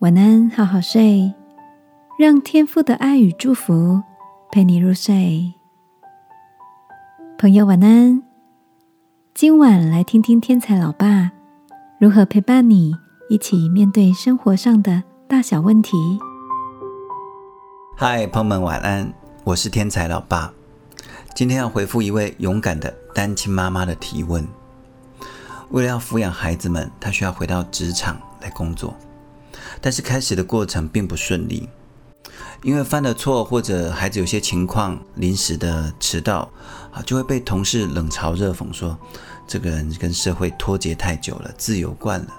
晚安，好好睡，让天父的爱与祝福陪你入睡。朋友，晚安。今晚来听听天才老爸如何陪伴你一起面对生活上的大小问题。嗨，朋友们，晚安。我是天才老爸，今天要回复一位勇敢的单亲妈妈的提问。为了要抚养孩子们，她需要回到职场来工作。但是开始的过程并不顺利，因为犯了错或者孩子有些情况临时的迟到啊，就会被同事冷嘲热讽说这个人跟社会脱节太久了，自由惯了，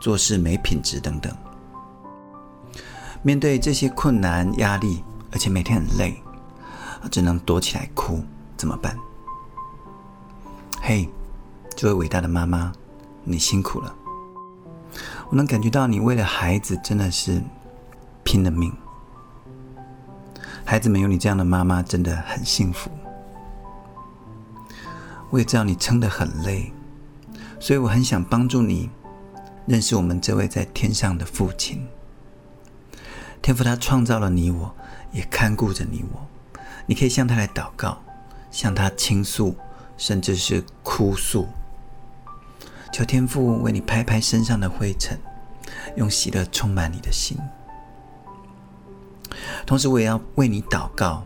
做事没品质等等。面对这些困难压力，而且每天很累，只能躲起来哭，怎么办？嘿，这位伟大的妈妈，你辛苦了。我能感觉到你为了孩子真的是拼了命，孩子们有你这样的妈妈真的很幸福。我也知道你撑得很累，所以我很想帮助你认识我们这位在天上的父亲。天父他创造了你，我也看顾着你我。你可以向他来祷告，向他倾诉，甚至是哭诉。求天父为你拍拍身上的灰尘，用喜乐充满你的心。同时，我也要为你祷告，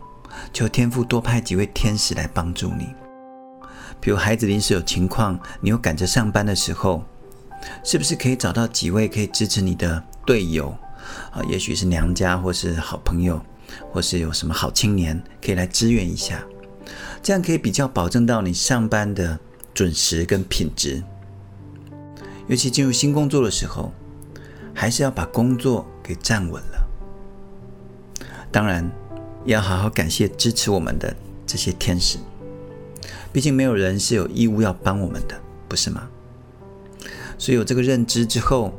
求天父多派几位天使来帮助你。比如孩子临时有情况，你又赶着上班的时候，是不是可以找到几位可以支持你的队友啊？也许是娘家，或是好朋友，或是有什么好青年可以来支援一下，这样可以比较保证到你上班的准时跟品质。尤其进入新工作的时候，还是要把工作给站稳了。当然，要好好感谢支持我们的这些天使。毕竟没有人是有义务要帮我们的，不是吗？所以有这个认知之后，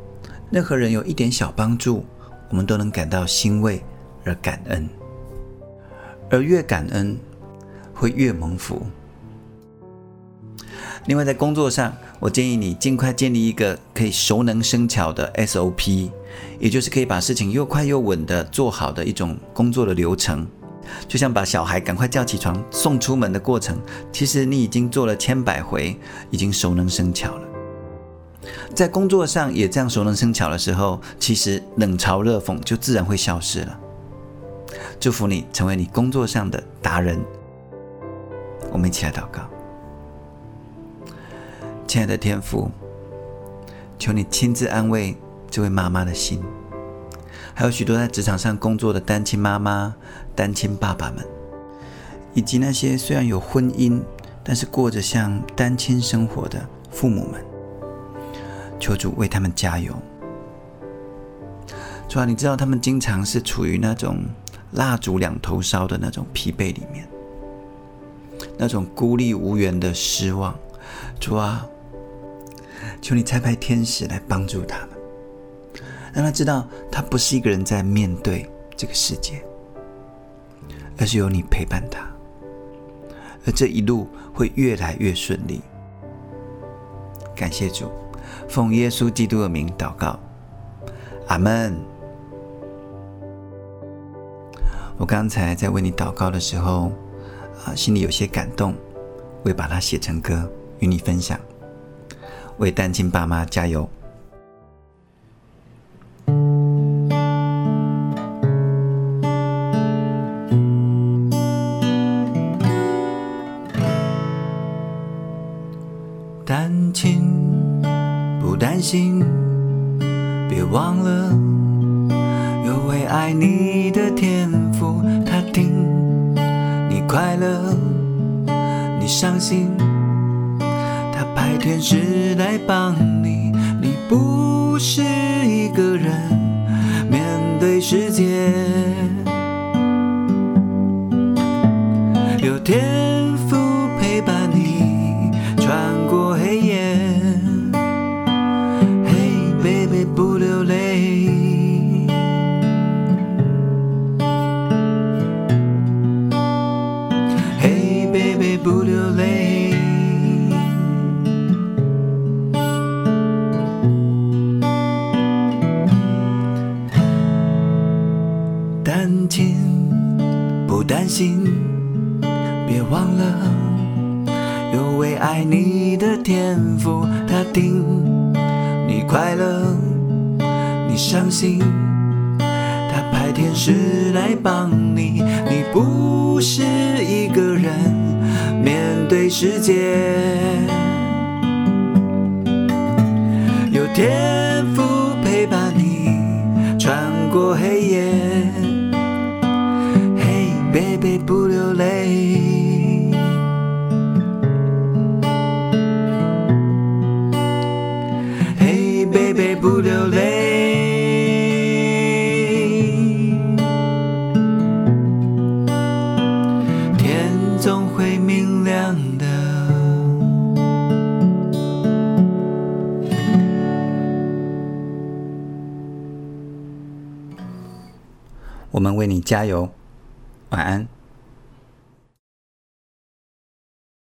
任何人有一点小帮助，我们都能感到欣慰而感恩。而越感恩，会越蒙福。另外，在工作上，我建议你尽快建立一个可以熟能生巧的 SOP，也就是可以把事情又快又稳的做好的一种工作的流程。就像把小孩赶快叫起床送出门的过程，其实你已经做了千百回，已经熟能生巧了。在工作上也这样熟能生巧的时候，其实冷嘲热讽就自然会消失了。祝福你成为你工作上的达人。我们一起来祷告。亲爱的天父，求你亲自安慰这位妈妈的心，还有许多在职场上工作的单亲妈妈、单亲爸爸们，以及那些虽然有婚姻，但是过着像单亲生活的父母们。求主为他们加油。主啊，你知道他们经常是处于那种蜡烛两头烧的那种疲惫里面，那种孤立无援的失望。主啊。求你差派天使来帮助他们，让他知道他不是一个人在面对这个世界，而是有你陪伴他，而这一路会越来越顺利。感谢主，奉耶稣基督的名祷告，阿门。我刚才在为你祷告的时候，啊，心里有些感动，我会把它写成歌与你分享。为单亲爸妈加油！单亲不担心，别忘了有位爱你的天赋，他听你快乐，你伤心。天使来帮你，你不是一个人面对世界，有天心，别忘了有位爱你的天赋，他听你快乐，你伤心，他派天使来帮你，你不是一个人面对世界，有天。我们为你加油，晚安。